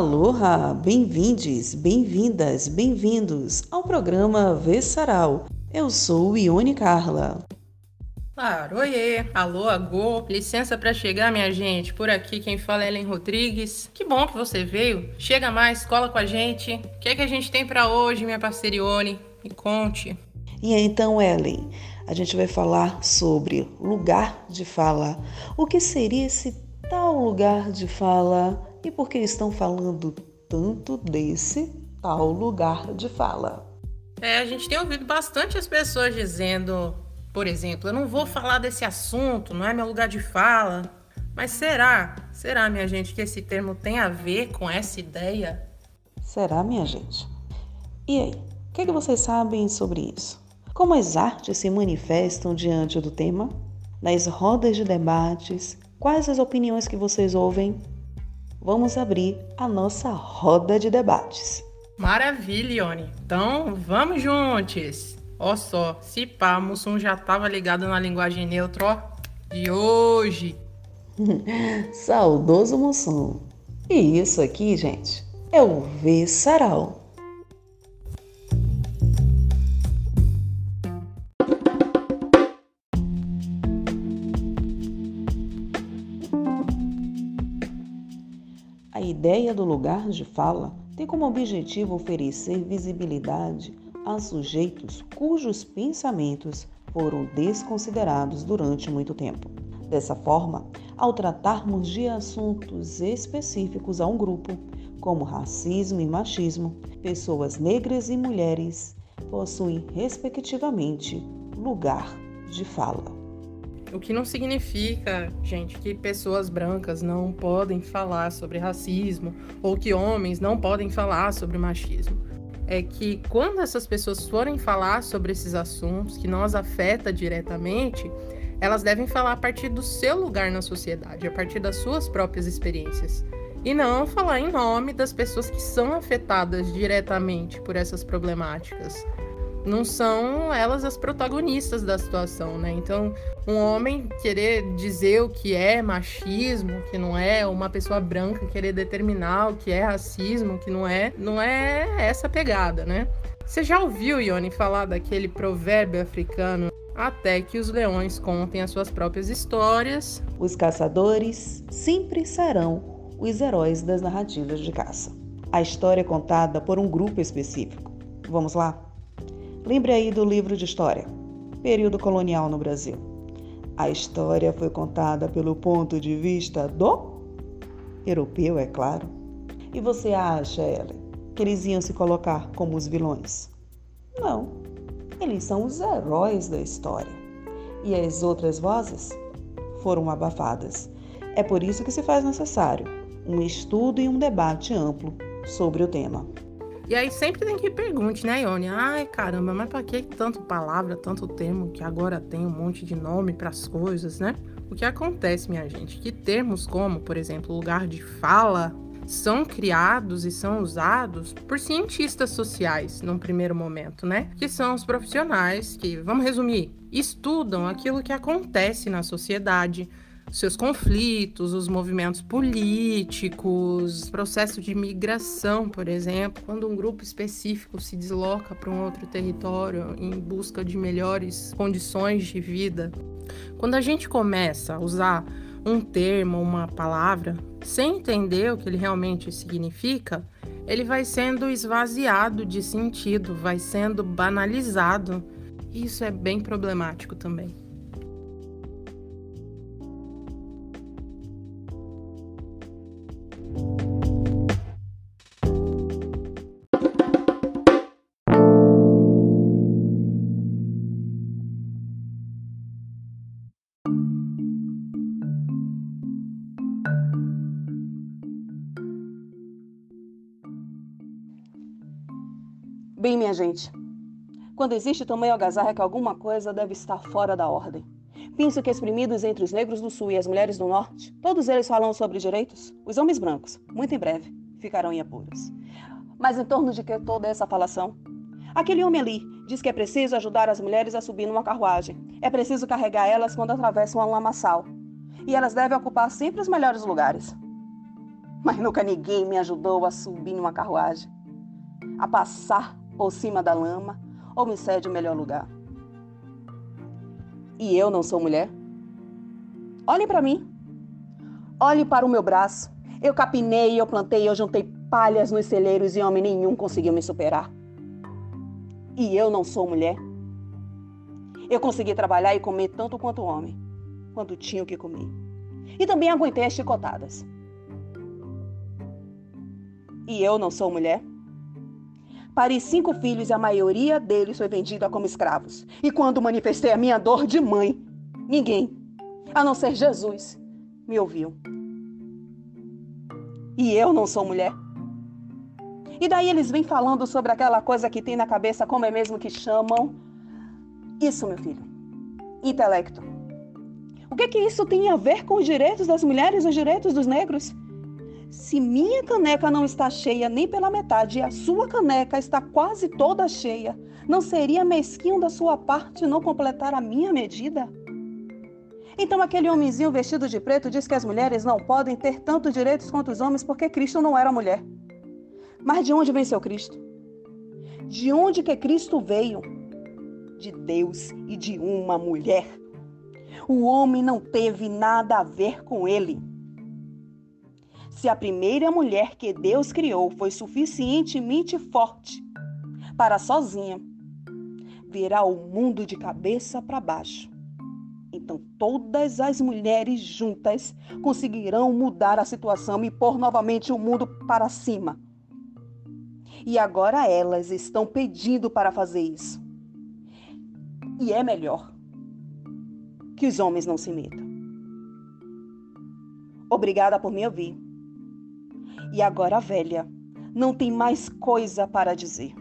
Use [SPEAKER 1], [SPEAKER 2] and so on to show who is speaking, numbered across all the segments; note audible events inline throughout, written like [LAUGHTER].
[SPEAKER 1] Aloha, bem-vindes, bem-vindas, bem-vindos ao programa Vessaral. Eu sou Ione Carla.
[SPEAKER 2] Claro, oiê, alô, agô, licença para chegar, minha gente. Por aqui quem fala é Ellen Rodrigues. Que bom que você veio. Chega mais, cola com a gente. O que é que a gente tem para hoje, minha parceira Ione? Me conte.
[SPEAKER 1] E então, Ellen, a gente vai falar sobre lugar de fala. O que seria esse tal lugar de fala e por que estão falando tanto desse tal lugar de fala?
[SPEAKER 2] É, a gente tem ouvido bastante as pessoas dizendo, por exemplo, eu não vou falar desse assunto, não é meu lugar de fala. Mas será, será, minha gente, que esse termo tem a ver com essa ideia?
[SPEAKER 1] Será, minha gente? E aí, o que, é que vocês sabem sobre isso? Como as artes se manifestam diante do tema? Nas rodas de debates, quais as opiniões que vocês ouvem? Vamos abrir a nossa roda de debates.
[SPEAKER 2] Maravilha, Ione. Então, vamos juntos. Ó só, se pá, Mussum já tava ligado na linguagem neutra, ó, de hoje. [LAUGHS]
[SPEAKER 1] Saudoso Mussum. E isso aqui, gente, é o V Sarau. Ideia do lugar de fala tem como objetivo oferecer visibilidade a sujeitos cujos pensamentos foram desconsiderados durante muito tempo. Dessa forma, ao tratarmos de assuntos específicos a um grupo, como racismo e machismo, pessoas negras e mulheres possuem, respectivamente, lugar de fala.
[SPEAKER 2] O que não significa, gente, que pessoas brancas não podem falar sobre racismo ou que homens não podem falar sobre machismo. É que quando essas pessoas forem falar sobre esses assuntos que nós afeta diretamente, elas devem falar a partir do seu lugar na sociedade, a partir das suas próprias experiências. E não falar em nome das pessoas que são afetadas diretamente por essas problemáticas não são elas as protagonistas da situação, né? Então, um homem querer dizer o que é machismo, que não é, uma pessoa branca querer determinar o que é racismo, que não é, não é essa pegada, né? Você já ouviu, Ione, falar daquele provérbio africano? Até que os leões contem as suas próprias histórias.
[SPEAKER 1] Os caçadores sempre serão os heróis das narrativas de caça. A história é contada por um grupo específico. Vamos lá? Lembre aí do livro de história, período colonial no Brasil. A história foi contada pelo ponto de vista do europeu, é claro. E você acha, Ellen, que eles iam se colocar como os vilões? Não, eles são os heróis da história. E as outras vozes foram abafadas. É por isso que se faz necessário um estudo e um debate amplo sobre o tema.
[SPEAKER 2] E aí sempre tem que pergunte, né, Ione? Ai, caramba, mas para que tanto palavra, tanto termo que agora tem um monte de nome para as coisas, né? O que acontece, minha gente, que termos como, por exemplo, lugar de fala, são criados e são usados por cientistas sociais num primeiro momento, né? Que são os profissionais que, vamos resumir, estudam aquilo que acontece na sociedade, seus conflitos, os movimentos políticos, processo de migração, por exemplo, quando um grupo específico se desloca para um outro território em busca de melhores condições de vida. Quando a gente começa a usar um termo, uma palavra, sem entender o que ele realmente significa, ele vai sendo esvaziado de sentido, vai sendo banalizado. Isso é bem problemático também.
[SPEAKER 1] Bem, minha gente, quando existe tamanho algazarra é que alguma coisa deve estar fora da ordem. Penso que exprimidos entre os negros do sul e as mulheres do norte, todos eles falam sobre direitos. Os homens brancos, muito em breve, ficarão em apuros. Mas em torno de que toda essa falação? Aquele homem ali diz que é preciso ajudar as mulheres a subir numa carruagem. É preciso carregar elas quando atravessam um lamaçal. E elas devem ocupar sempre os melhores lugares. mas nunca ninguém me ajudou a subir numa carruagem, a passar por cima da lama ou me cede o melhor lugar. E eu não sou mulher? Olhe para mim. Olhe para o meu braço. Eu capinei, eu plantei, eu juntei palhas nos celeiros e homem nenhum conseguiu me superar. E eu não sou mulher? Eu consegui trabalhar e comer tanto quanto homem, quanto tinha o que comer. E também aguentei as chicotadas. E eu não sou mulher? Pari cinco filhos e a maioria deles foi vendida como escravos. E quando manifestei a minha dor de mãe, ninguém, a não ser Jesus, me ouviu. E eu não sou mulher? E daí eles vêm falando sobre aquela coisa que tem na cabeça, como é mesmo que chamam? Isso, meu filho. Intelecto. O que que isso tem a ver com os direitos das mulheres e os direitos dos negros? Se minha caneca não está cheia nem pela metade e a sua caneca está quase toda cheia, não seria mesquinho da sua parte não completar a minha medida? Então aquele homenzinho vestido de preto diz que as mulheres não podem ter tantos direitos quanto os homens porque Cristo não era mulher. Mas de onde venceu Cristo? De onde que Cristo veio? De Deus e de uma mulher. O homem não teve nada a ver com ele. Se a primeira mulher que Deus criou foi suficientemente forte para sozinha virar o mundo de cabeça para baixo, então todas as mulheres juntas conseguirão mudar a situação e pôr novamente o mundo para cima. E agora elas estão pedindo para fazer isso. E é melhor que os homens não se metam. Obrigada por me ouvir e agora velha, não tem mais coisa para dizer.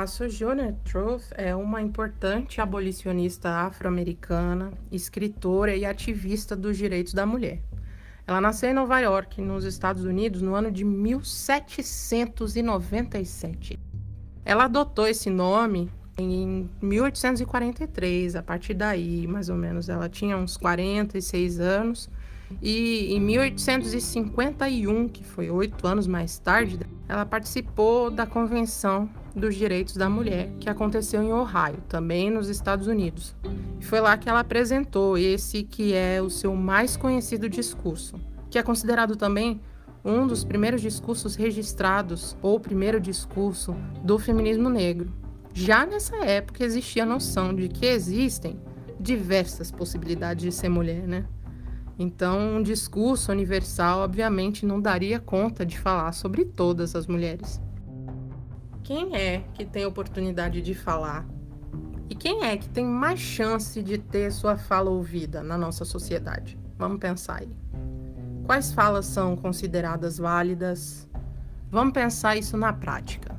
[SPEAKER 2] A Sojourner Truth é uma importante abolicionista afro-americana, escritora e ativista dos direitos da mulher. Ela nasceu em Nova York, nos Estados Unidos, no ano de 1797. Ela adotou esse nome em 1843. A partir daí, mais ou menos, ela tinha uns 46 anos. E em 1851, que foi oito anos mais tarde, ela participou da Convenção dos Direitos da Mulher, que aconteceu em Ohio, também nos Estados Unidos. E foi lá que ela apresentou esse que é o seu mais conhecido discurso, que é considerado também um dos primeiros discursos registrados, ou primeiro discurso do feminismo negro. Já nessa época existia a noção de que existem diversas possibilidades de ser mulher, né? Então, um discurso universal, obviamente, não daria conta de falar sobre todas as mulheres. Quem é que tem oportunidade de falar? E quem é que tem mais chance de ter sua fala ouvida na nossa sociedade? Vamos pensar aí. Quais falas são consideradas válidas? Vamos pensar isso na prática.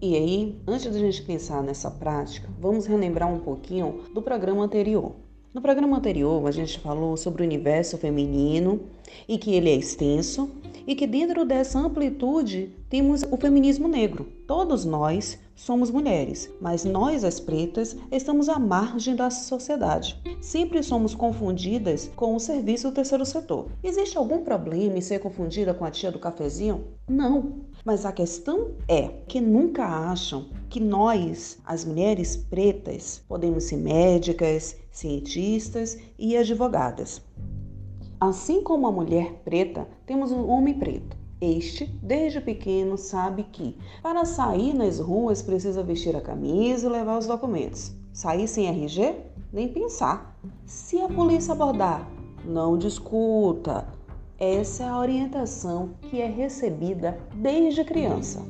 [SPEAKER 1] E aí, antes de a gente pensar nessa prática, vamos relembrar um pouquinho do programa anterior. No programa anterior, a gente falou sobre o universo feminino e que ele é extenso e que dentro dessa amplitude temos o feminismo negro. Todos nós somos mulheres, mas nós, as pretas, estamos à margem da sociedade. Sempre somos confundidas com o serviço do terceiro setor. Existe algum problema em ser confundida com a tia do cafezinho? Não. Mas a questão é que nunca acham que nós, as mulheres pretas, podemos ser médicas, cientistas e advogadas. Assim como a mulher preta, temos um homem preto. Este, desde pequeno, sabe que para sair nas ruas precisa vestir a camisa e levar os documentos. Sair sem RG? Nem pensar. Se a polícia abordar, não discuta. Essa é a orientação que é recebida desde criança.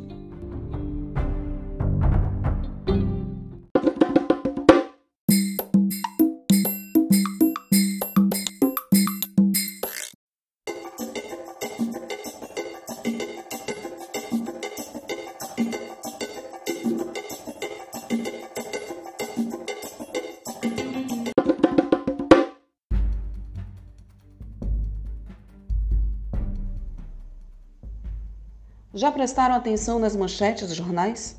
[SPEAKER 1] Já prestaram atenção nas manchetes dos jornais?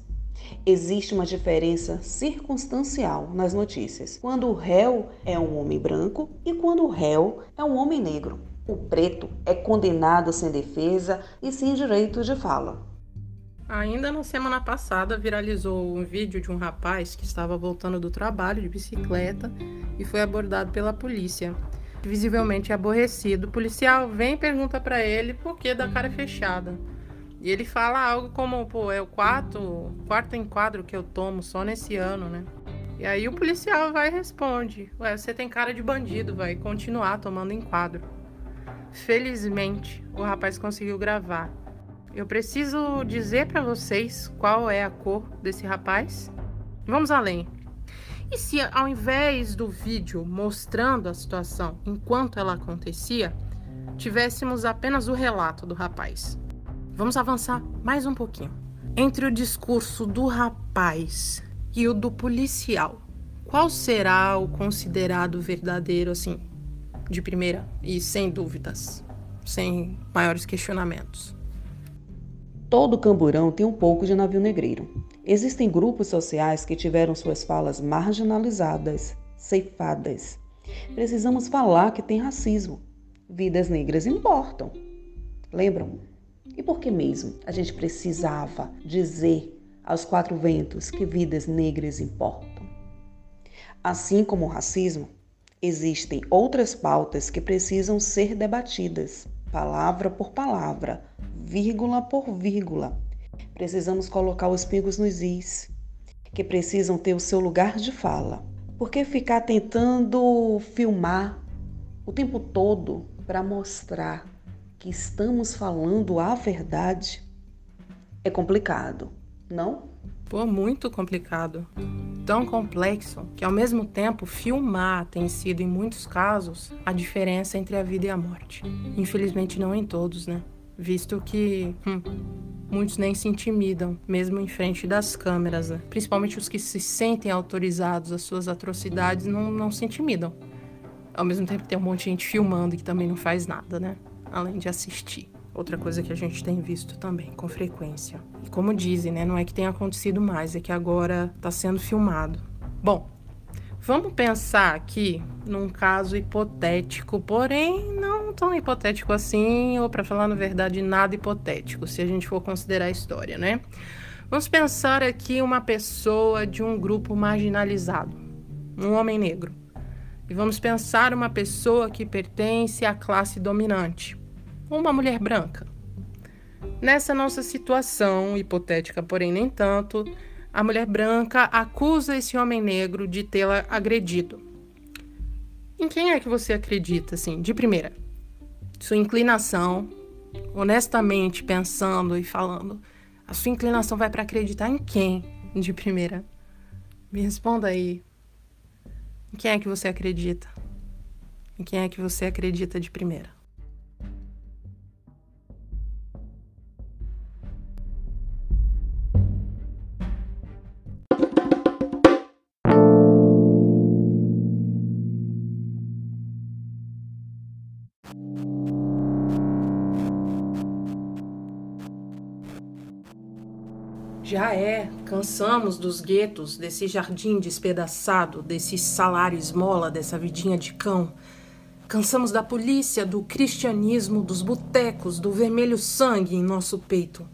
[SPEAKER 1] Existe uma diferença circunstancial nas notícias, quando o réu é um homem branco e quando o réu é um homem negro. O preto é condenado sem defesa e sem direito de fala.
[SPEAKER 2] Ainda na semana passada viralizou um vídeo de um rapaz que estava voltando do trabalho de bicicleta e foi abordado pela polícia. Visivelmente aborrecido, o policial vem e pergunta para ele por que da cara fechada. E ele fala algo como, pô, é o quarto, quarto enquadro que eu tomo só nesse ano, né? E aí o policial vai e responde: Ué, você tem cara de bandido, vai continuar tomando enquadro. Felizmente, o rapaz conseguiu gravar. Eu preciso dizer para vocês qual é a cor desse rapaz? Vamos além. E se ao invés do vídeo mostrando a situação enquanto ela acontecia, tivéssemos apenas o relato do rapaz? Vamos avançar mais um pouquinho. Entre o discurso do rapaz e o do policial, qual será o considerado verdadeiro, assim, de primeira e sem dúvidas, sem maiores questionamentos.
[SPEAKER 1] Todo camburão tem um pouco de navio negreiro. Existem grupos sociais que tiveram suas falas marginalizadas, ceifadas. Precisamos falar que tem racismo. Vidas negras importam. Lembram? E por que mesmo a gente precisava dizer aos quatro ventos que vidas negras importam? Assim como o racismo, Existem outras pautas que precisam ser debatidas, palavra por palavra, vírgula por vírgula. Precisamos colocar os pingos nos is, que precisam ter o seu lugar de fala. Por que ficar tentando filmar o tempo todo para mostrar que estamos falando a verdade? É complicado, não?
[SPEAKER 2] Pô, muito complicado tão complexo que, ao mesmo tempo, filmar tem sido, em muitos casos, a diferença entre a vida e a morte. Infelizmente, não em todos, né? Visto que hum, muitos nem se intimidam, mesmo em frente das câmeras, né? Principalmente os que se sentem autorizados às suas atrocidades não, não se intimidam. Ao mesmo tempo, tem um monte de gente filmando que também não faz nada, né? Além de assistir. Outra coisa que a gente tem visto também, com frequência. E como dizem, né? Não é que tenha acontecido mais, é que agora está sendo filmado. Bom, vamos pensar aqui num caso hipotético, porém não tão hipotético assim, ou para falar na verdade, nada hipotético, se a gente for considerar a história, né? Vamos pensar aqui uma pessoa de um grupo marginalizado, um homem negro. E vamos pensar uma pessoa que pertence à classe dominante uma mulher branca. Nessa nossa situação hipotética, porém nem tanto, a mulher branca acusa esse homem negro de tê-la agredido. Em quem é que você acredita, assim, de primeira? Sua inclinação, honestamente pensando e falando, a sua inclinação vai para acreditar em quem de primeira? Me responda aí. Em quem é que você acredita? Em quem é que você acredita de primeira? Já é, cansamos dos guetos, desse jardim despedaçado, desse salário esmola, dessa vidinha de cão. Cansamos da polícia, do cristianismo, dos botecos, do vermelho sangue em nosso peito.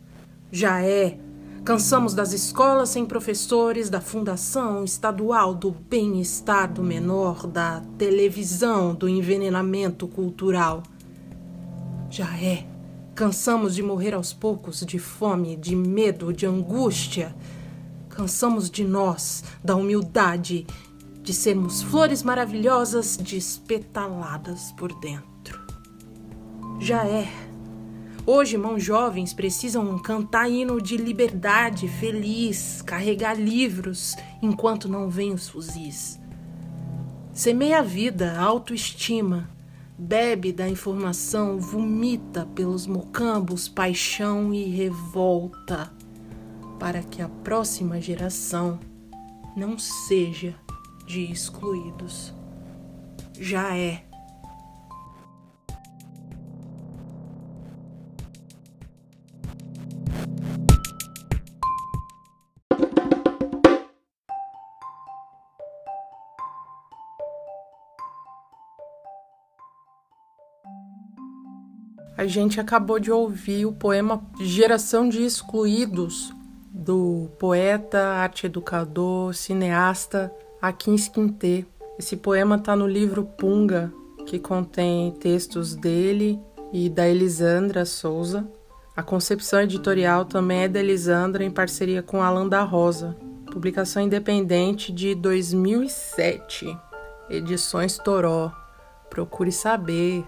[SPEAKER 2] Já é, cansamos das escolas sem professores, da fundação estadual do bem-estar do menor, da televisão, do envenenamento cultural. Já é. Cansamos de morrer aos poucos, de fome, de medo, de angústia. Cansamos de nós, da humildade, de sermos flores maravilhosas despetaladas por dentro. Já é. Hoje, mãos jovens precisam cantar hino de liberdade, feliz, carregar livros enquanto não vêm os fuzis. Semeia a vida, a autoestima, bebe da informação, vomita pelos mocambos paixão e revolta, para que a próxima geração não seja de excluídos. Já é. A gente acabou de ouvir o poema Geração de Excluídos, do poeta, arte educador, cineasta Akin Quintê. Esse poema está no livro Punga, que contém textos dele e da Elisandra Souza. A concepção editorial também é da Elisandra em parceria com Alan da Rosa. Publicação independente de 2007. Edições Toró. Procure saber.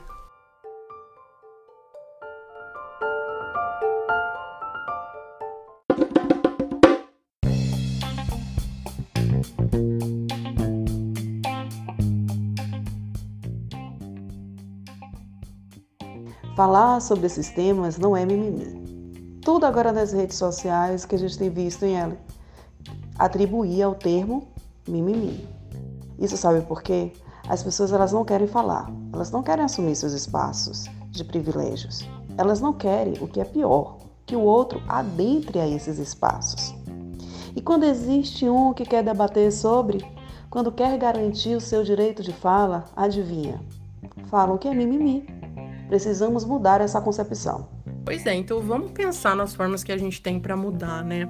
[SPEAKER 1] Falar sobre esses temas não é mimimi. Tudo agora nas redes sociais que a gente tem visto em ela atribuir ao termo mimimi. Isso sabe por quê? As pessoas elas não querem falar, elas não querem assumir seus espaços de privilégios. Elas não querem o que é pior, que o outro adentre a esses espaços. E quando existe um que quer debater sobre, quando quer garantir o seu direito de fala, adivinha? Falam que é mimimi. Precisamos mudar essa concepção.
[SPEAKER 2] Pois é, então vamos pensar nas formas que a gente tem para mudar, né?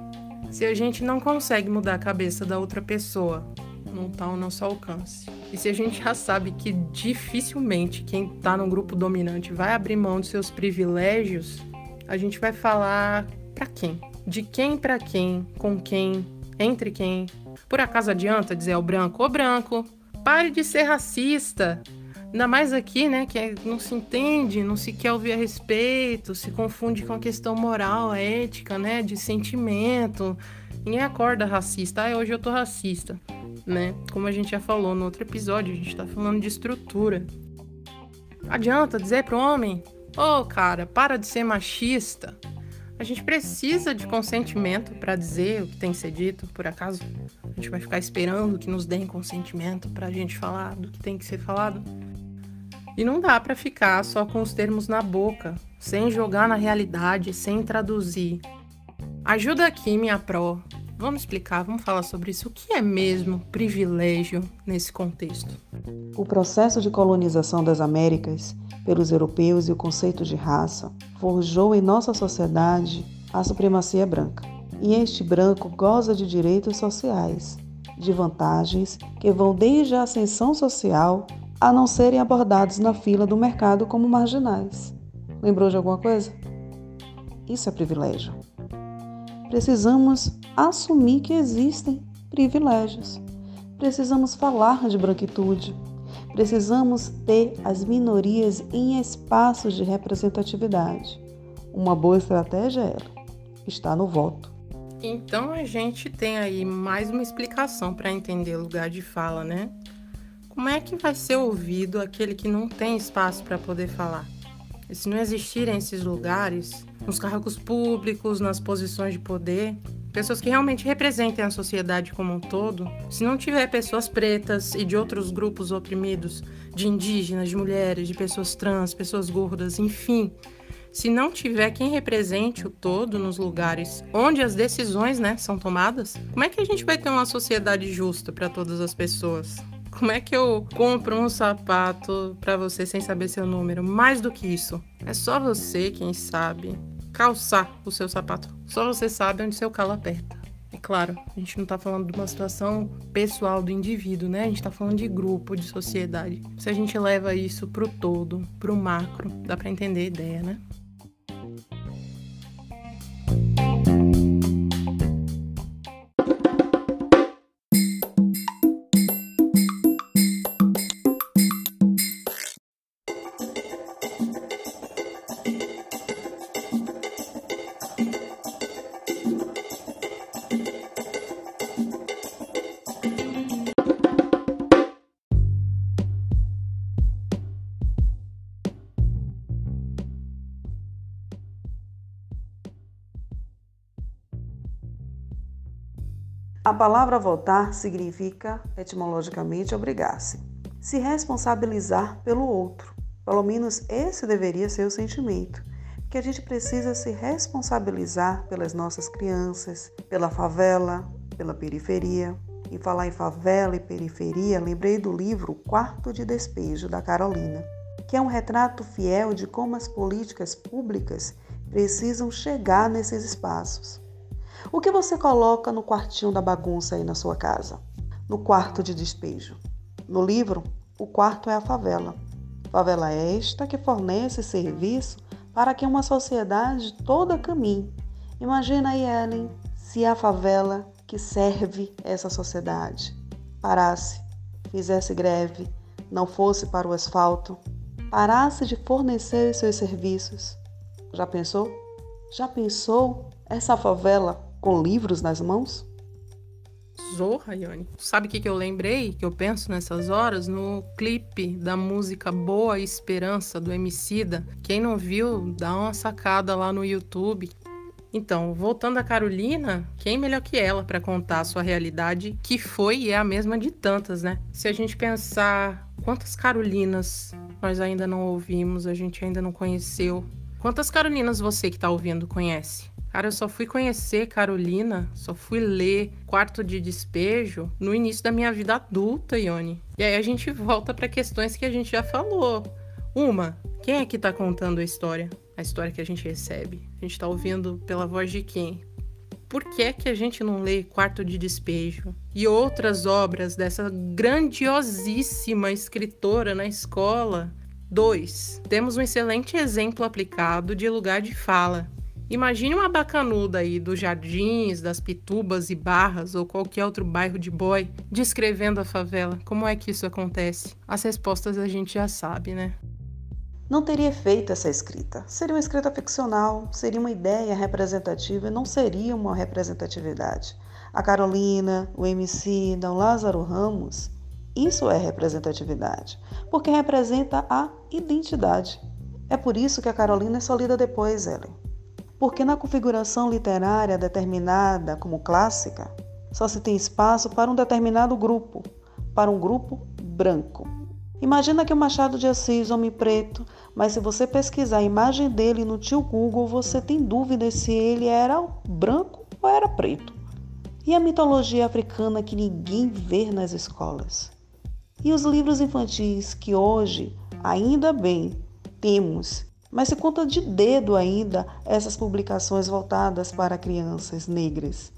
[SPEAKER 2] Se a gente não consegue mudar a cabeça da outra pessoa, não está ao nosso alcance. E se a gente já sabe que dificilmente quem está no grupo dominante vai abrir mão de seus privilégios, a gente vai falar para quem? De quem para quem? Com quem? Entre quem? Por acaso adianta dizer ao branco, ô branco, pare de ser racista. Ainda mais aqui, né, que é, não se entende, não se quer ouvir a respeito, se confunde com a questão moral, ética, né, de sentimento. Ninguém acorda racista. Ah, hoje eu tô racista, né? Como a gente já falou no outro episódio, a gente tá falando de estrutura. Adianta dizer pro homem, ô oh, cara, para de ser machista. A gente precisa de consentimento para dizer o que tem que ser dito, por acaso? A gente vai ficar esperando que nos deem consentimento pra gente falar do que tem que ser falado? E não dá para ficar só com os termos na boca, sem jogar na realidade, sem traduzir. Ajuda aqui, minha pro. Vamos explicar, vamos falar sobre isso. O que é mesmo privilégio nesse contexto?
[SPEAKER 1] O processo de colonização das Américas pelos europeus e o conceito de raça forjou em nossa sociedade a supremacia branca. E este branco goza de direitos sociais, de vantagens que vão desde a ascensão social a não serem abordados na fila do mercado como marginais. Lembrou de alguma coisa? Isso é privilégio. Precisamos assumir que existem privilégios. Precisamos falar de branquitude. Precisamos ter as minorias em espaços de representatividade. Uma boa estratégia é. Está no voto.
[SPEAKER 2] Então a gente tem aí mais uma explicação para entender lugar de fala, né? Como é que vai ser ouvido aquele que não tem espaço para poder falar? E se não existirem esses lugares, nos cargos públicos, nas posições de poder, pessoas que realmente representem a sociedade como um todo, se não tiver pessoas pretas e de outros grupos oprimidos, de indígenas, de mulheres, de pessoas trans, pessoas gordas, enfim, se não tiver quem represente o todo nos lugares onde as decisões né, são tomadas, como é que a gente vai ter uma sociedade justa para todas as pessoas? Como é que eu compro um sapato para você sem saber seu número? Mais do que isso, é só você quem sabe calçar o seu sapato. Só você sabe onde seu calo aperta. E claro, a gente não tá falando de uma situação pessoal do indivíduo, né? A gente tá falando de grupo, de sociedade. Se a gente leva isso pro todo, pro macro, dá para entender a ideia, né?
[SPEAKER 1] Palavra votar significa, etimologicamente, obrigar-se, se responsabilizar pelo outro. Pelo menos esse deveria ser o sentimento, que a gente precisa se responsabilizar pelas nossas crianças, pela favela, pela periferia. E falar em favela e periferia, lembrei do livro Quarto de Despejo da Carolina, que é um retrato fiel de como as políticas públicas precisam chegar nesses espaços. O que você coloca no quartinho da bagunça aí na sua casa? No quarto de despejo? No livro, o quarto é a favela. Favela esta que fornece serviço para que uma sociedade toda caminhe. Imagina aí, Ellen, se a favela que serve essa sociedade parasse, fizesse greve, não fosse para o asfalto, parasse de fornecer seus serviços. Já pensou? Já pensou essa favela com livros nas mãos?
[SPEAKER 2] Zorra, Ione. Sabe o que, que eu lembrei, que eu penso nessas horas? No clipe da música Boa Esperança, do Emicida. Quem não viu, dá uma sacada lá no YouTube. Então, voltando a Carolina, quem melhor que ela para contar a sua realidade, que foi e é a mesma de tantas, né? Se a gente pensar quantas Carolinas nós ainda não ouvimos, a gente ainda não conheceu. Quantas Carolinas você que está ouvindo conhece? Cara, eu só fui conhecer Carolina, só fui ler Quarto de Despejo no início da minha vida adulta, Ione. E aí a gente volta para questões que a gente já falou. Uma, quem é que tá contando a história? A história que a gente recebe. A gente tá ouvindo pela voz de quem? Por que é que a gente não lê Quarto de Despejo e outras obras dessa grandiosíssima escritora na escola? 2. Temos um excelente exemplo aplicado de lugar de fala Imagine uma bacanuda aí dos jardins, das pitubas e barras ou qualquer outro bairro de boy descrevendo a favela. Como é que isso acontece? As respostas a gente já sabe, né?
[SPEAKER 1] Não teria feito essa escrita. Seria uma escrita ficcional, seria uma ideia representativa e não seria uma representatividade. A Carolina, o MC, o Lázaro Ramos, isso é representatividade, porque representa a identidade. É por isso que a Carolina é só lida depois, Ellen porque na configuração literária determinada como clássica, só se tem espaço para um determinado grupo, para um grupo branco. Imagina que o Machado de Assis, homem preto, mas se você pesquisar a imagem dele no tio Google, você tem dúvidas se ele era branco ou era preto. E a mitologia africana que ninguém vê nas escolas. E os livros infantis que hoje, ainda bem, temos mas se conta de dedo ainda essas publicações voltadas para crianças negras.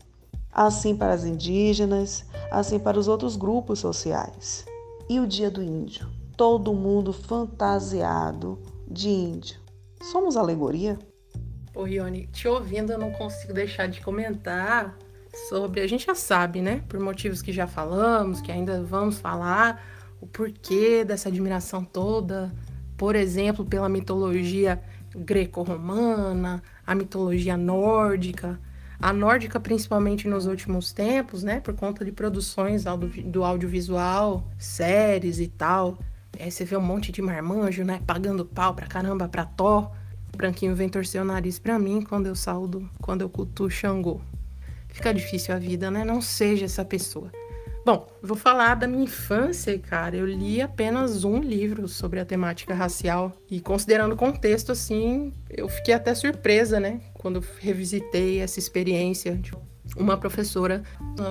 [SPEAKER 1] Assim para as indígenas, assim para os outros grupos sociais. E o Dia do Índio? Todo mundo fantasiado de índio. Somos alegoria?
[SPEAKER 2] Ô, Ione, te ouvindo, eu não consigo deixar de comentar sobre. A gente já sabe, né? Por motivos que já falamos, que ainda vamos falar, o porquê dessa admiração toda por exemplo, pela mitologia greco-romana, a mitologia nórdica, a nórdica principalmente nos últimos tempos, né, por conta de produções do audiovisual, séries e tal. Aí você vê um monte de marmanjo, né, pagando pau pra caramba pra Thor. O branquinho vem torcer o nariz pra mim quando eu saldo, quando eu cultuo Xangô. Fica difícil a vida, né? Não seja essa pessoa. Bom, vou falar da minha infância, cara. Eu li apenas um livro sobre a temática racial e considerando o contexto assim, eu fiquei até surpresa, né, quando revisitei essa experiência de uma professora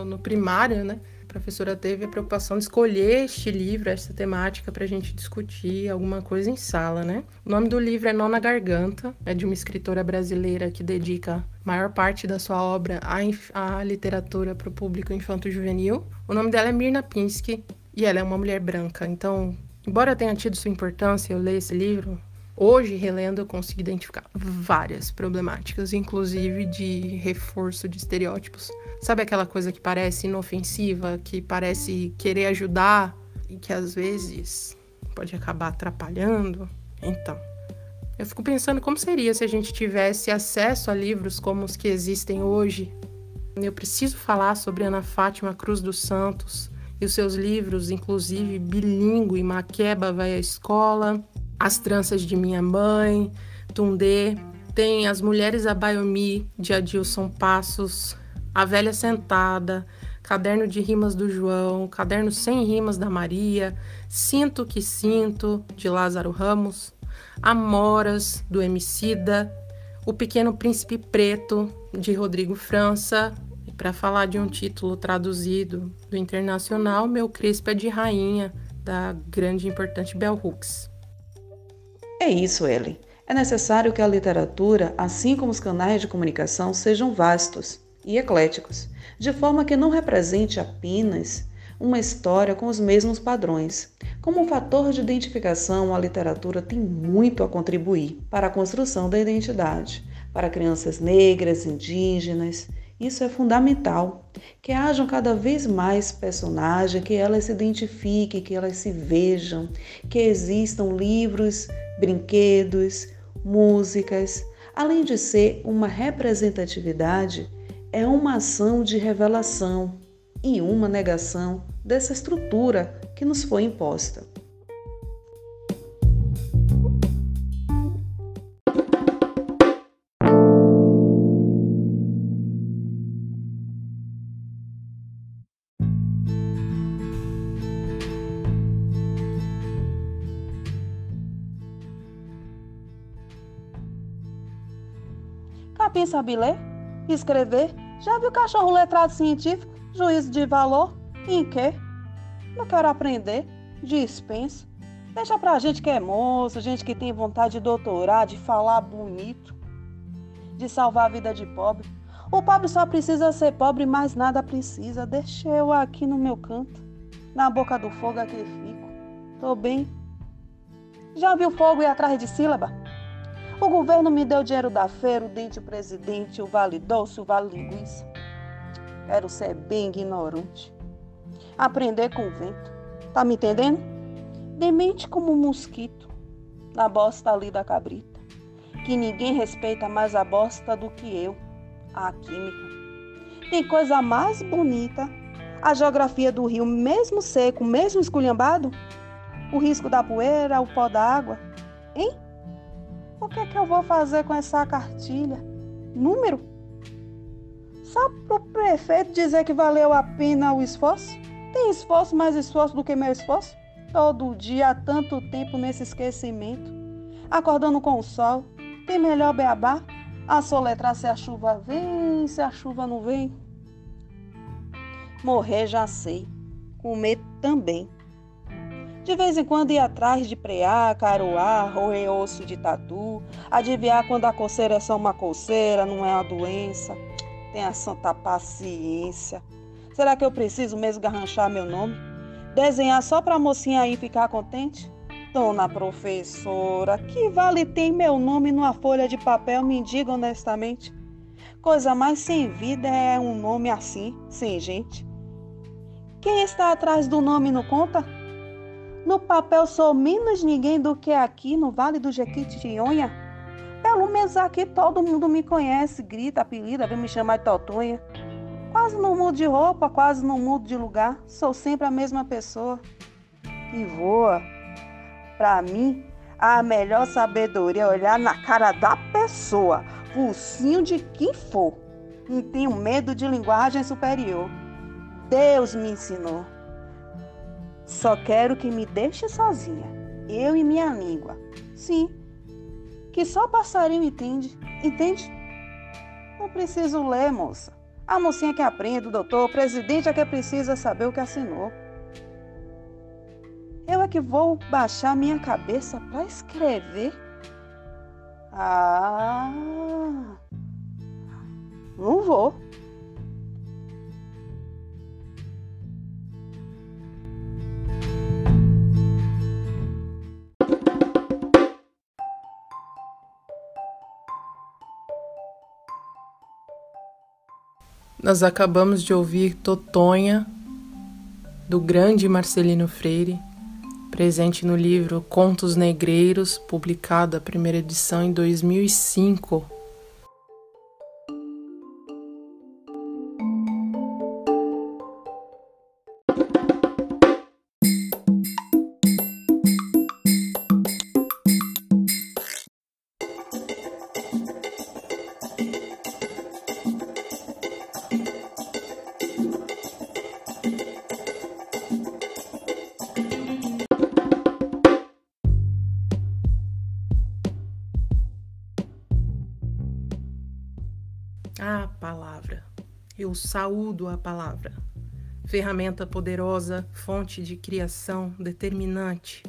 [SPEAKER 2] no primário, né, professora teve a preocupação de escolher este livro, essa temática, para a gente discutir alguma coisa em sala, né? O nome do livro é Nona Garganta, é de uma escritora brasileira que dedica a maior parte da sua obra à, à literatura para o público infanto-juvenil. O nome dela é Mirna Pinsky e ela é uma mulher branca. Então, embora tenha tido sua importância eu ler esse livro, Hoje, relendo, eu consigo identificar várias problemáticas, inclusive de reforço de estereótipos. Sabe aquela coisa que parece inofensiva, que parece querer ajudar e que às vezes pode acabar atrapalhando? Então, eu fico pensando como seria se a gente tivesse acesso a livros como os que existem hoje. Eu preciso falar sobre Ana Fátima Cruz dos Santos e os seus livros, inclusive bilíngue, Maqueba vai à escola, as Tranças de Minha Mãe, Tundê. Tem As Mulheres da Baiomi, de Adilson Passos, A Velha Sentada, Caderno de Rimas do João, Caderno Sem Rimas da Maria, Sinto que Sinto, de Lázaro Ramos, Amoras, do Emicida, O Pequeno Príncipe Preto, de Rodrigo França, e para falar de um título traduzido do internacional, Meu Crispo é de Rainha, da grande e importante Bell Hooks.
[SPEAKER 1] É isso, Ellen. É necessário que a literatura, assim como os canais de comunicação, sejam vastos e ecléticos, de forma que não represente apenas uma história com os mesmos padrões. Como um fator de identificação, a literatura tem muito a contribuir para a construção da identidade, para crianças negras, indígenas. Isso é fundamental, que hajam cada vez mais personagens, que elas se identifiquem, que elas se vejam, que existam livros, brinquedos, músicas. Além de ser uma representatividade, é uma ação de revelação e uma negação dessa estrutura que nos foi imposta. Capim sabe ler, escrever, já viu cachorro letrado científico, juízo de valor? Em quê? Não quero aprender. Dispensa. Deixa pra gente que é moço, gente que tem vontade de doutorar, de falar bonito, de salvar a vida de pobre. O pobre só precisa ser pobre, mais nada precisa. Deixa eu aqui no meu canto, na boca do fogo aqui fico. Tô bem. Já viu fogo ir atrás de sílaba? O governo me deu dinheiro da feira, o dente o presidente, o vale doce, o vale linguiça. Quero ser bem ignorante. Aprender com o vento. Tá me entendendo? Demente como um mosquito na bosta ali da cabrita. Que ninguém respeita mais a bosta do que eu, a química. Tem coisa mais bonita a geografia do rio, mesmo seco, mesmo esculhambado? O risco da poeira, o pó da água? Hein? O que é que eu vou fazer com essa cartilha? Número? Só para o prefeito dizer que valeu a pena o esforço? Tem esforço mais esforço do que meu esforço? Todo dia há tanto tempo nesse esquecimento. Acordando com o sol. Tem melhor beabá? A soletrar se a chuva vem, se a chuva não vem. Morrer já sei. Comer também. De vez em quando ir atrás de preá, caroá, roer osso de tatu, adivinhar quando a coceira é só uma coceira, não é uma doença. Tenha santa paciência. Será que eu preciso mesmo garranchar meu nome? Desenhar só para a mocinha aí ficar contente? Dona professora, que vale tem meu nome numa folha de papel, me diga honestamente. Coisa mais sem vida é um nome assim, sem gente. Quem está atrás do nome não conta? No papel sou menos ninguém do que aqui no Vale do Jequitinhonha. Pelo menos aqui todo mundo me conhece, grita, apelida, vem me chamar de Totonha. Quase não mudo de roupa, quase não mudo de lugar, sou sempre a mesma pessoa. E voa. Para mim, a melhor sabedoria é olhar na cara da pessoa, focinho de quem for. Não tenho medo de linguagem superior. Deus me ensinou. Só quero que me deixe sozinha, eu e minha língua. Sim, que só passarinho entende. Entende? Não preciso ler, moça. A mocinha que aprende, o doutor, o presidente é que precisa saber o que assinou. Eu é que vou baixar minha cabeça para escrever. Ah, não vou.
[SPEAKER 2] Nós acabamos de ouvir Totonha, do grande Marcelino Freire, presente no livro Contos Negreiros, publicado a primeira edição em 2005. Eu saúdo a palavra. Ferramenta poderosa, fonte de criação determinante.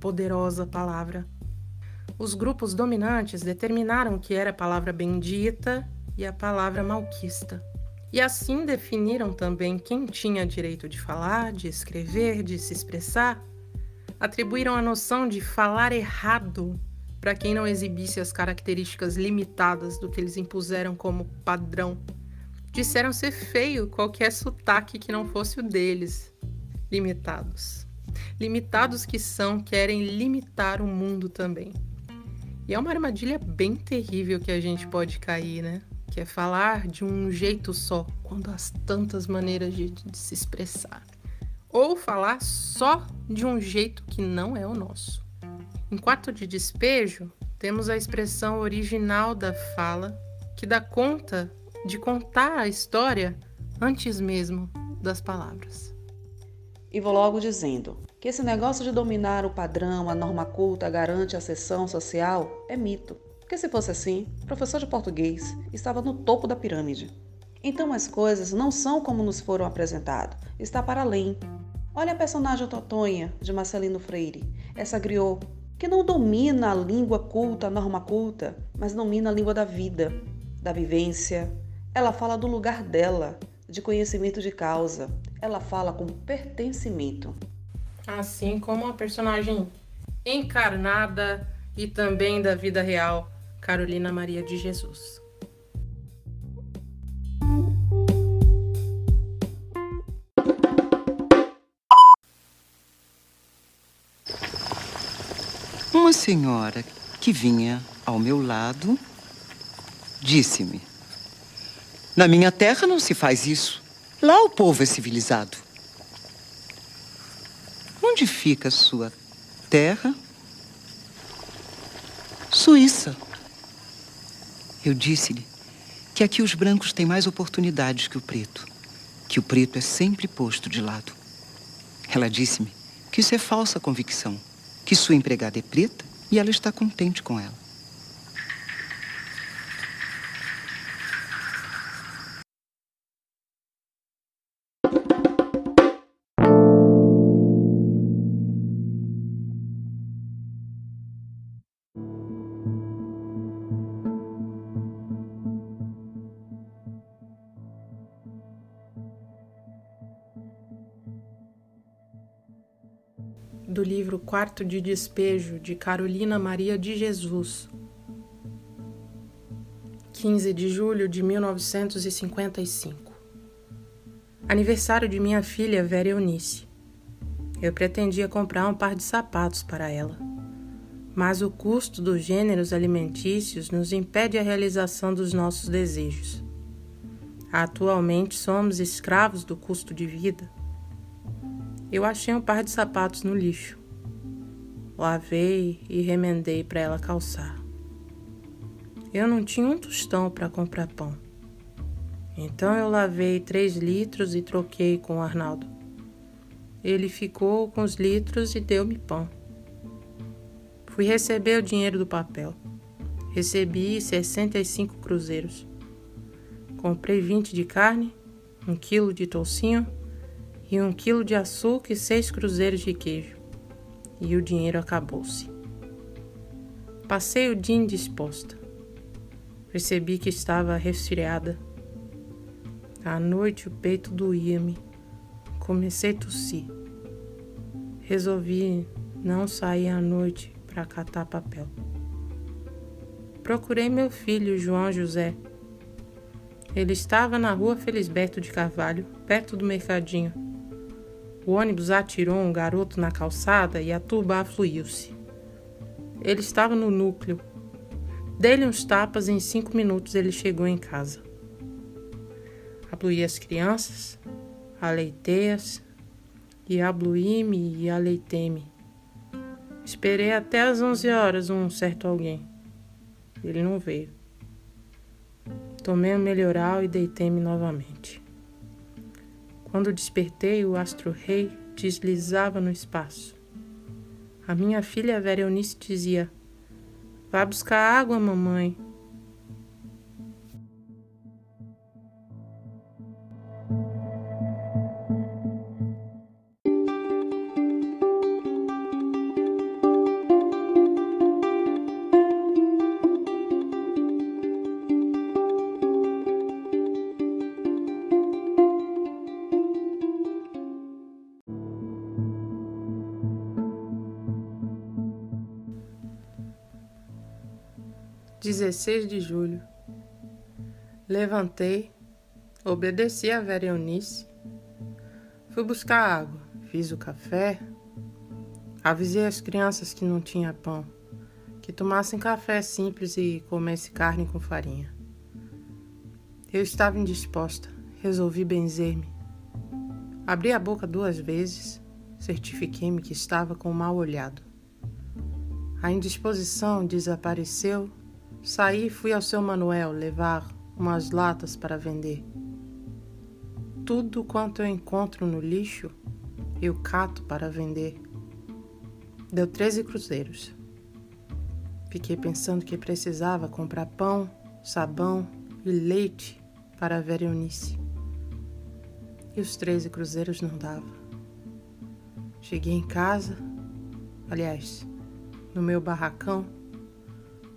[SPEAKER 2] Poderosa palavra. os grupos dominantes determinaram que era a palavra bendita e a palavra malquista. E assim definiram também quem tinha direito de falar, de escrever, de se expressar. Atribuíram a noção de falar errado para quem não exibisse as características limitadas do que eles impuseram como padrão. Disseram ser feio qualquer sotaque que não fosse o deles. Limitados. Limitados que são, querem limitar o mundo também. E é uma armadilha bem terrível que a gente pode cair, né? Que é falar de um jeito só, quando há tantas maneiras de, de se expressar. Ou falar só de um jeito que não é o nosso. Em quarto de despejo, temos a expressão original da fala, que dá conta de contar a história antes mesmo das palavras.
[SPEAKER 1] E vou logo dizendo: que esse negócio de dominar o padrão, a norma culta, garante a sessão social é mito. Porque se fosse assim, professor de português estava no topo da pirâmide. Então as coisas não são como nos foram apresentadas, está para além. Olha a personagem Totonha, de Marcelino Freire, essa griot, que não domina a língua culta, a norma culta, mas domina a língua da vida, da vivência. Ela fala do lugar dela, de conhecimento de causa. Ela fala com pertencimento
[SPEAKER 2] assim como a personagem encarnada e também da vida real, Carolina Maria de Jesus.
[SPEAKER 3] Uma senhora que vinha ao meu lado disse-me: Na minha terra não se faz isso. Lá o povo é civilizado. Onde fica sua terra? Suíça. Eu disse-lhe que aqui os brancos têm mais oportunidades que o preto, que o preto é sempre posto de lado. Ela disse-me que isso é falsa convicção, que sua empregada é preta e ela está contente com ela.
[SPEAKER 2] Quarto de Despejo de Carolina Maria de Jesus, 15 de julho de 1955. Aniversário de minha filha Vera Eunice. Eu pretendia comprar um par de sapatos para ela, mas o custo dos gêneros alimentícios nos impede a realização dos nossos desejos. Atualmente somos escravos do custo de vida eu achei um par de sapatos no lixo. Lavei e remendei para ela calçar. Eu não tinha um tostão para comprar pão. Então eu lavei três litros e troquei com o Arnaldo. Ele ficou com os litros e deu-me pão. Fui receber o dinheiro do papel. Recebi 65 cruzeiros. Comprei 20 de carne, um quilo de toucinho e um quilo de açúcar e seis cruzeiros de queijo. E o dinheiro acabou-se. Passei o dia indisposta. Percebi que estava resfriada. À noite o peito doía-me. Comecei a tossir. Resolvi não sair à noite para catar papel. Procurei meu filho, João José. Ele estava na rua Felisberto de Carvalho, perto do mercadinho. O ônibus atirou um garoto na calçada e a turba afluiu-se. Ele estava no núcleo. Dei-lhe uns tapas e em cinco minutos ele chegou em casa. Abluí as crianças, aleitei-as, e abluí-me e aleitei-me. Esperei até às onze horas um certo alguém. Ele não veio. Tomei o melhoral e deitei-me novamente. Quando despertei, o astro-rei deslizava no espaço. A minha filha Vera Eunice dizia: Vá buscar água, mamãe. 16 de julho. Levantei, obedeci a Vera Eunice, fui buscar água, fiz o café, avisei as crianças que não tinha pão, que tomassem café simples e comessem carne com farinha. Eu estava indisposta, resolvi benzer-me. Abri a boca duas vezes, certifiquei-me que estava com mal olhado. A indisposição desapareceu Saí e fui ao seu Manuel levar umas latas para vender. Tudo quanto eu encontro no lixo, eu cato para vender. Deu 13 cruzeiros. Fiquei pensando que precisava comprar pão, sabão e leite para a Vera Eunice. E os 13 cruzeiros não dava. Cheguei em casa, aliás, no meu barracão,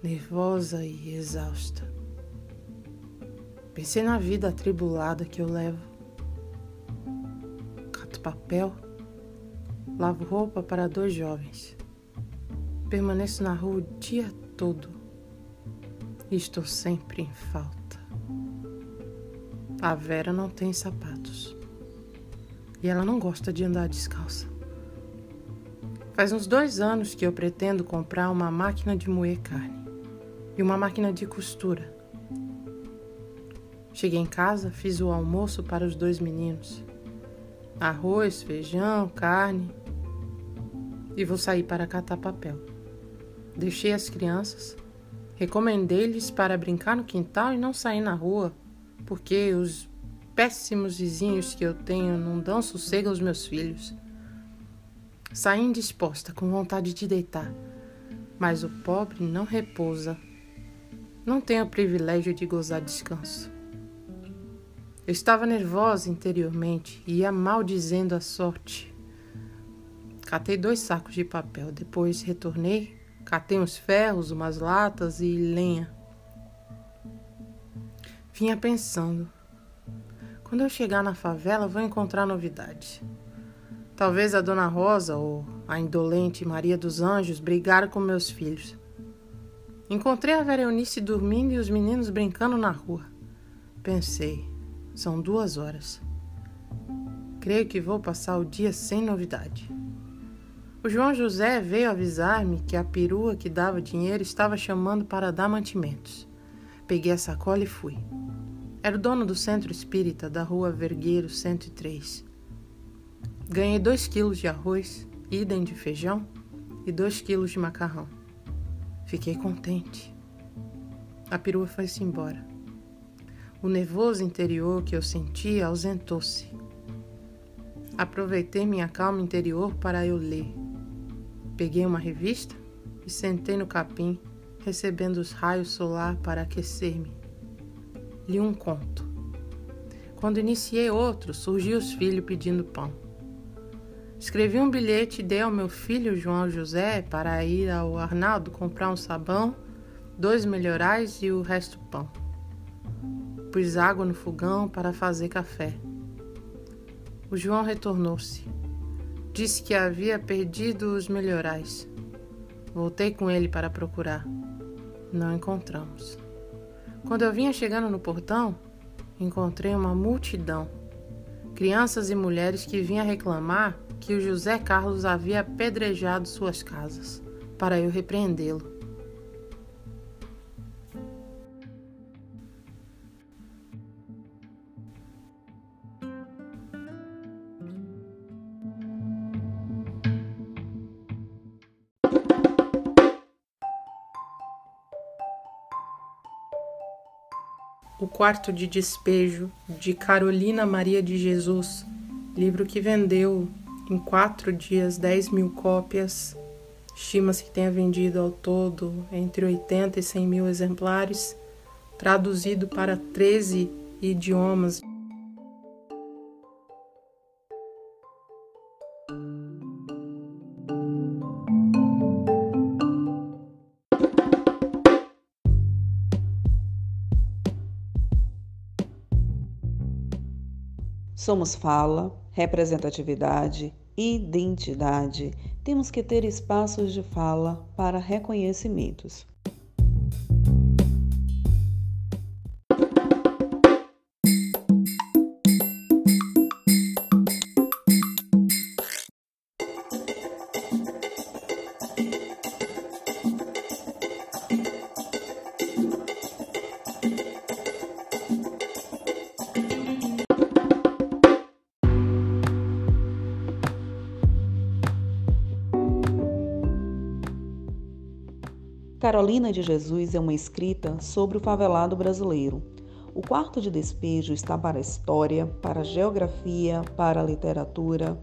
[SPEAKER 2] nervosa e exausta. Pensei na vida atribulada que eu levo. Cato papel, lavo roupa para dois jovens. Permaneço na rua o dia todo e estou sempre em falta. A Vera não tem sapatos e ela não gosta de andar descalça. Faz uns dois anos que eu pretendo comprar uma máquina de moer carne e uma máquina de costura. Cheguei em casa, fiz o almoço para os dois meninos: arroz, feijão, carne. E vou sair para catar papel. Deixei as crianças, recomendei-lhes para brincar no quintal e não sair na rua, porque os péssimos vizinhos que eu tenho não dão sossego aos meus filhos. Saí indisposta, com vontade de deitar, mas o pobre não repousa não tenho o privilégio de gozar descanso. Eu estava nervosa interiormente e ia maldizendo a sorte. Catei dois sacos de papel, depois retornei, catei uns ferros, umas latas e lenha. Vinha pensando: quando eu chegar na favela, vou encontrar novidades. Talvez a Dona Rosa ou a indolente Maria dos Anjos brigaram com meus filhos. Encontrei a Vera Eunice dormindo e os meninos brincando na rua. Pensei, são duas horas. Creio que vou passar o dia sem novidade. O João José veio avisar-me que a perua que dava dinheiro estava chamando para dar mantimentos. Peguei a sacola e fui. Era o dono do centro espírita da rua Vergueiro 103. Ganhei dois quilos de arroz, idem de feijão e dois quilos de macarrão. Fiquei contente. A perua foi-se embora. O nervoso interior que eu sentia ausentou-se. Aproveitei minha calma interior para eu ler. Peguei uma revista e sentei no capim, recebendo os raios solar para aquecer-me. Li um conto. Quando iniciei outro, surgiu os filhos pedindo pão. Escrevi um bilhete e dei ao meu filho João José para ir ao Arnaldo comprar um sabão, dois melhorais e o resto pão. Pus água no fogão para fazer café. O João retornou-se. Disse que havia perdido os melhorais. Voltei com ele para procurar. Não encontramos. Quando eu vinha chegando no portão, encontrei uma multidão. Crianças e mulheres que vinham reclamar que o José Carlos havia apedrejado suas casas, para eu repreendê-lo. Quarto de Despejo, de Carolina Maria de Jesus, livro que vendeu em quatro dias 10 mil cópias. Estima-se que tenha vendido ao todo entre 80 e 100 mil exemplares, traduzido para 13 idiomas.
[SPEAKER 1] Somos fala, representatividade, identidade. Temos que ter espaços de fala para reconhecimentos. Carolina de Jesus é uma escrita sobre o favelado brasileiro. O quarto de despejo está para a história, para a geografia, para a literatura.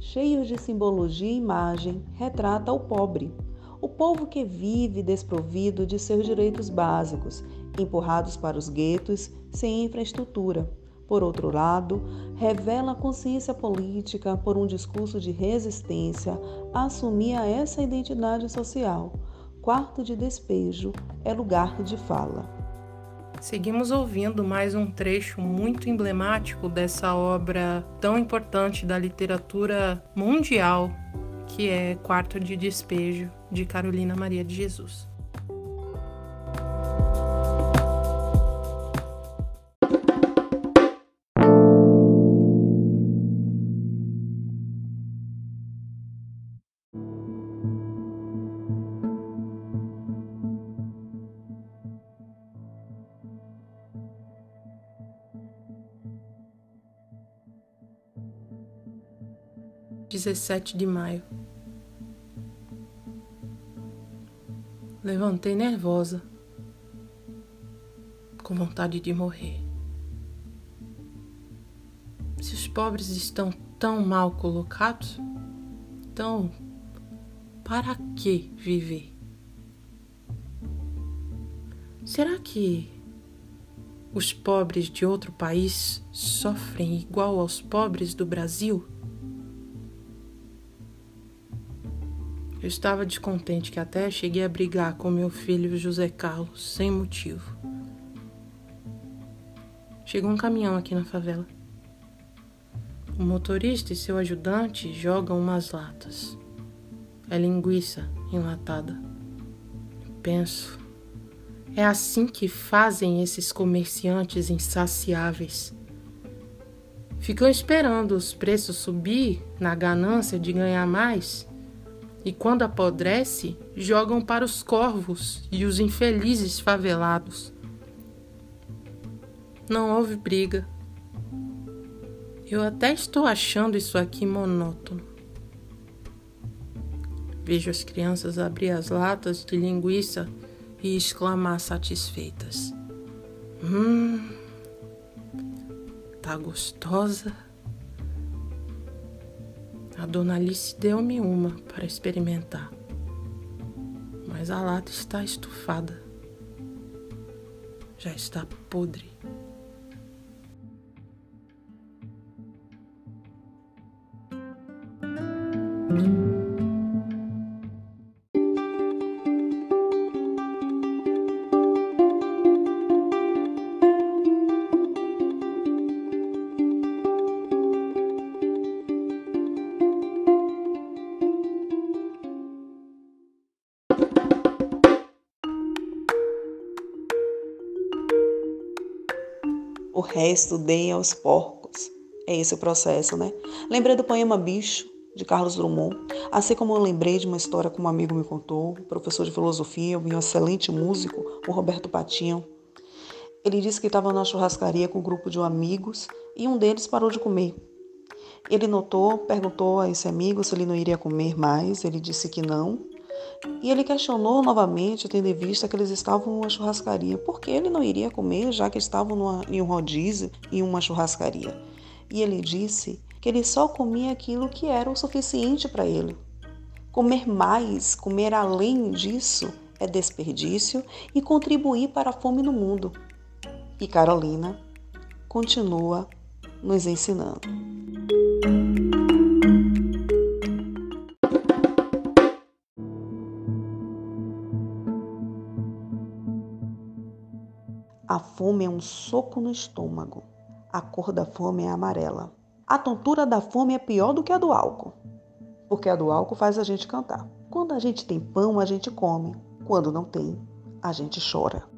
[SPEAKER 1] Cheio de simbologia e imagem, retrata o pobre, o povo que vive desprovido de seus direitos básicos, empurrados para os guetos sem infraestrutura. Por outro lado, revela a consciência política por um discurso de resistência a assumir essa identidade social quarto de despejo é lugar de fala.
[SPEAKER 2] Seguimos ouvindo mais um trecho muito emblemático dessa obra tão importante da literatura mundial, que é Quarto de Despejo, de Carolina Maria de Jesus. 17 de maio. Levantei nervosa, com vontade de morrer. Se os pobres estão tão mal colocados, então para que viver? Será que os pobres de outro país sofrem igual aos pobres do Brasil? Eu estava descontente que até cheguei a brigar com meu filho José Carlos sem motivo. Chegou um caminhão aqui na favela. O motorista e seu ajudante jogam umas latas. É linguiça enlatada. Penso, é assim que fazem esses comerciantes insaciáveis. Ficam esperando os preços subir na ganância de ganhar mais e quando apodrece, jogam para os corvos e os infelizes favelados. Não houve briga. Eu até estou achando isso aqui monótono. Vejo as crianças abrir as latas de linguiça e exclamar satisfeitas: Hum, tá gostosa. A dona Alice deu-me uma para experimentar, mas a lata está estufada. Já está podre.
[SPEAKER 1] O resto deem aos porcos. É esse o processo, né? Lembrei do poema Bicho, de Carlos Drummond, assim como eu lembrei de uma história que um amigo me contou, professor de filosofia um excelente músico, o Roberto Patinho. Ele disse que estava na churrascaria com um grupo de amigos e um deles parou de comer. Ele notou, perguntou a esse amigo se ele não iria comer mais, ele disse que não, e ele questionou novamente, tendo em vista que eles estavam numa churrascaria. Por que ele não iria comer, já que estavam numa, em um rodízio em uma churrascaria? E ele disse que ele só comia aquilo que era o suficiente para ele. Comer mais, comer além disso, é desperdício e contribuir para a fome no mundo. E Carolina continua nos ensinando. Fome é um soco no estômago. A cor da fome é amarela. A tontura da fome é pior do que a do álcool. Porque a do álcool faz a gente cantar. Quando a gente tem pão, a gente come. Quando não tem, a gente chora.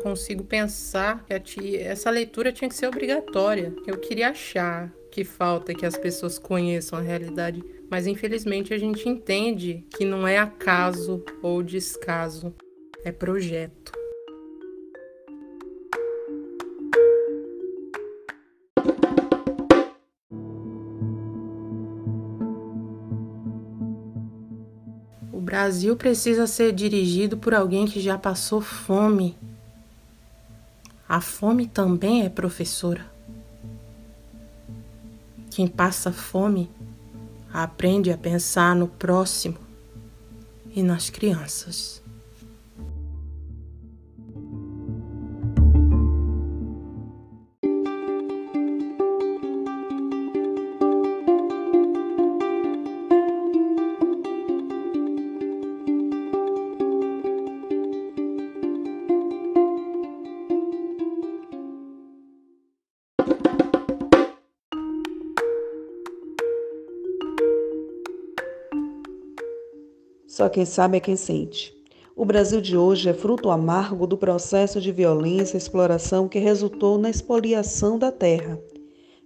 [SPEAKER 2] Consigo pensar que essa leitura tinha que ser obrigatória. Eu queria achar que falta que as pessoas conheçam a realidade, mas infelizmente a gente entende que não é acaso ou descaso, é projeto. O Brasil precisa ser dirigido por alguém que já passou fome. A fome também é professora. Quem passa fome aprende a pensar no próximo e nas crianças.
[SPEAKER 1] Só quem sabe é quem sente. O Brasil de hoje é fruto amargo do processo de violência e exploração que resultou na expoliação da terra,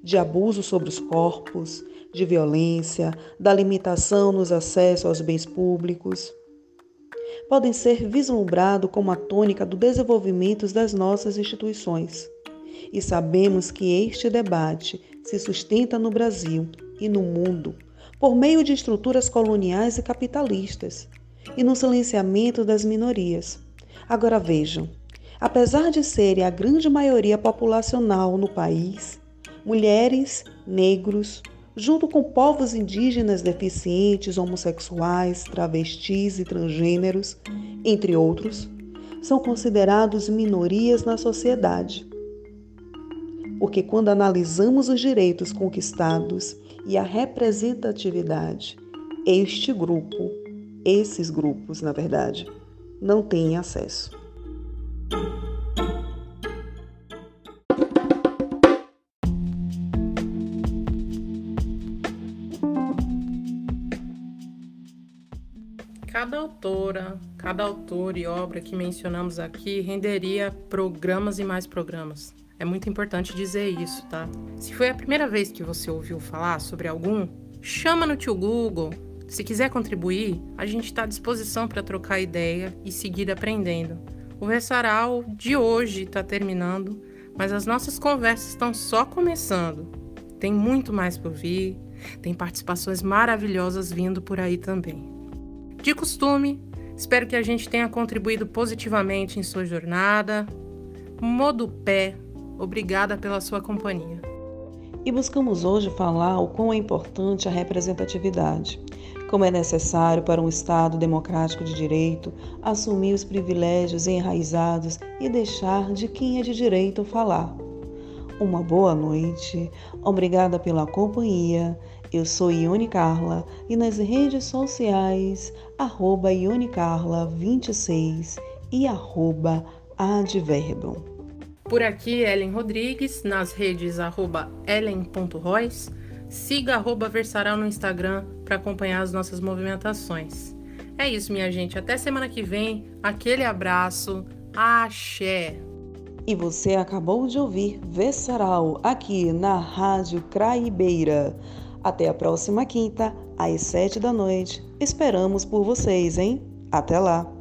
[SPEAKER 1] de abuso sobre os corpos, de violência, da limitação nos acessos aos bens públicos. Podem ser vislumbrados como a tônica do desenvolvimento das nossas instituições. E sabemos que este debate se sustenta no Brasil e no mundo por meio de estruturas coloniais e capitalistas, e no silenciamento das minorias. Agora vejam, apesar de serem a grande maioria populacional no país, mulheres, negros, junto com povos indígenas deficientes, homossexuais, travestis e transgêneros, entre outros, são considerados minorias na sociedade. Porque quando analisamos os direitos conquistados e a representatividade. Este grupo, esses grupos, na verdade, não têm acesso.
[SPEAKER 2] Cada autora, cada autor e obra que mencionamos aqui renderia programas e mais programas. É muito importante dizer isso, tá? Se foi a primeira vez que você ouviu falar sobre algum, chama no tio Google. Se quiser contribuir, a gente está à disposição para trocar ideia e seguir aprendendo. O Versaral de hoje está terminando, mas as nossas conversas estão só começando. Tem muito mais por vir, tem participações maravilhosas vindo por aí também. De costume, espero que a gente tenha contribuído positivamente em sua jornada. Modo pé Obrigada pela sua companhia.
[SPEAKER 1] E buscamos hoje falar o quão é importante a representatividade, como é necessário para um Estado democrático de direito assumir os privilégios enraizados e deixar de quem é de direito falar. Uma boa noite, obrigada pela companhia. Eu sou Ione Carla e nas redes sociais, arroba Carla26 e arroba adverbum.
[SPEAKER 2] Por aqui, Ellen Rodrigues, nas redes arroba ellen.royce. Siga arroba Versaral no Instagram para acompanhar as nossas movimentações. É isso, minha gente. Até semana que vem. Aquele abraço. Axé!
[SPEAKER 1] E você acabou de ouvir Versaral aqui na Rádio Craibeira. Até a próxima quinta, às sete da noite. Esperamos por vocês, hein? Até lá!